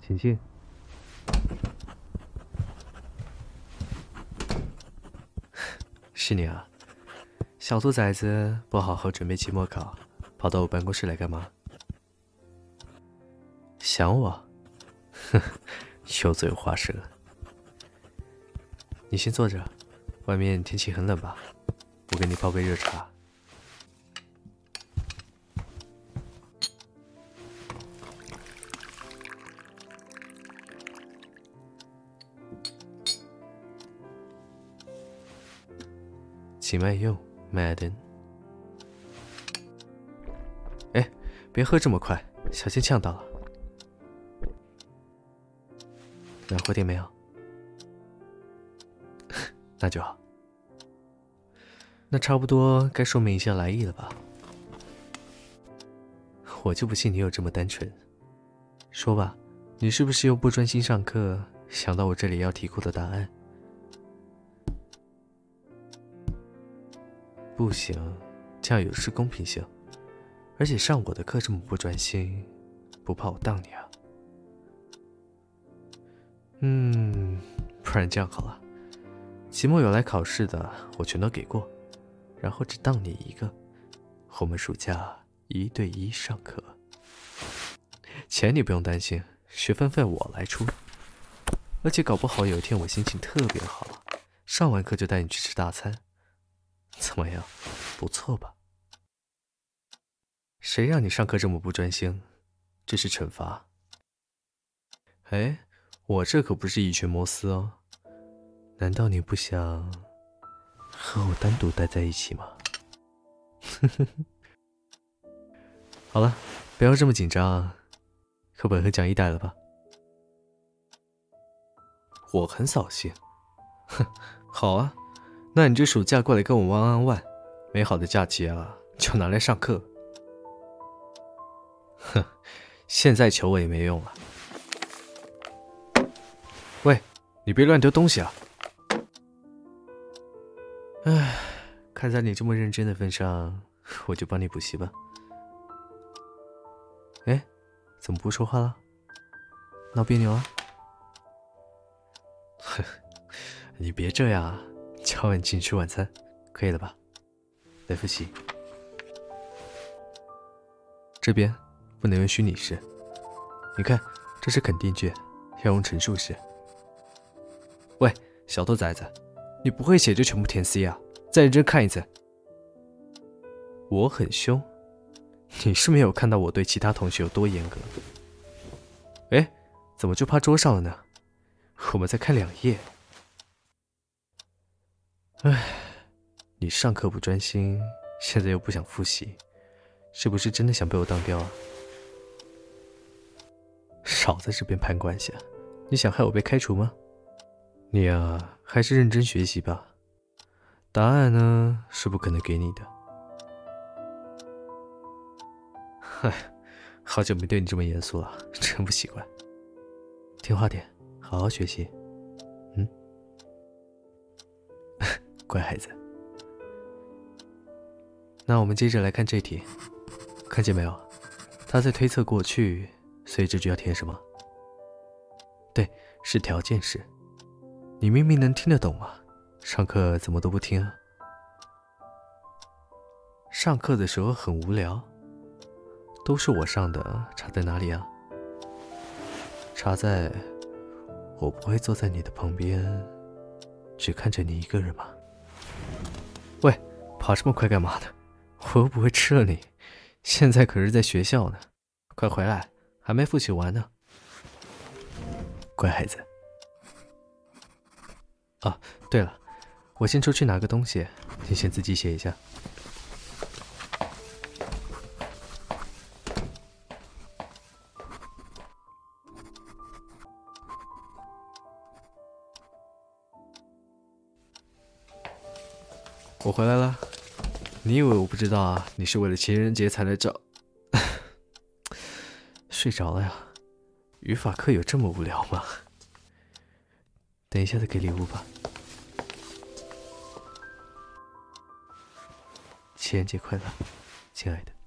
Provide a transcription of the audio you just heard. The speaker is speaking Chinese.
请进。是你啊，小兔崽子，不好好准备期末考，跑到我办公室来干嘛？想我？哼，油嘴滑舌。你先坐着，外面天气很冷吧？我给你泡杯热茶。请慢用，Madam。哎，别喝这么快，小心呛到了。暖和点没有？那就好。那差不多该说明一下来意了吧？我就不信你有这么单纯。说吧，你是不是又不专心上课，想到我这里要题库的答案？不行，这样有失公平性。而且上我的课这么不专心，不怕我当你啊？嗯，不然这样好了，期末有来考试的，我全都给过，然后只当你一个。我们暑假一对一上课，钱你不用担心，学分费我来出。而且搞不好有一天我心情特别好，上完课就带你去吃大餐。怎么样，不错吧？谁让你上课这么不专心？这是惩罚。哎，我这可不是一拳摩斯哦。难道你不想和我单独待在一起吗？好了，不要这么紧张，课本和讲义带了吧。我很扫兴。哼，好啊。那你这暑假过来跟我玩玩玩，美好的假期啊，就拿来上课。哼，现在求我也没用了。喂，你别乱丢东西啊！唉，看在你这么认真的份上，我就帮你补习吧。哎，怎么不说话了？闹别扭了？哼，你别这样啊！敲完进吃晚餐，可以了吧？来复习。这边不能用虚拟式，你看，这是肯定句，要用陈述式。喂，小兔崽子，你不会写就全部填 C 啊？再认真看一次。我很凶，你是没有看到我对其他同学有多严格。哎，怎么就趴桌上了呢？我们再看两页。唉，你上课不专心，现在又不想复习，是不是真的想被我当掉啊？少在这边攀关系啊！你想害我被开除吗？你啊，还是认真学习吧。答案呢，是不可能给你的。唉，好久没对你这么严肃了，真不习惯。听话点，好好学习。乖孩子，那我们接着来看这题，看见没有？他在推测过去，所以这句要填什么？对，是条件式。你明明能听得懂嘛，上课怎么都不听啊？上课的时候很无聊，都是我上的，差在哪里啊？差在，我不会坐在你的旁边，只看着你一个人吧？喂，跑这么快干嘛呢？我又不会吃了你。现在可是在学校呢，快回来，还没复习完呢。乖孩子。哦，对了，我先出去拿个东西，你先自己写一下。我回来了，你以为我不知道啊？你是为了情人节才来找？睡着了呀？语法课有这么无聊吗？等一下再给礼物吧。情人节快乐，亲爱的。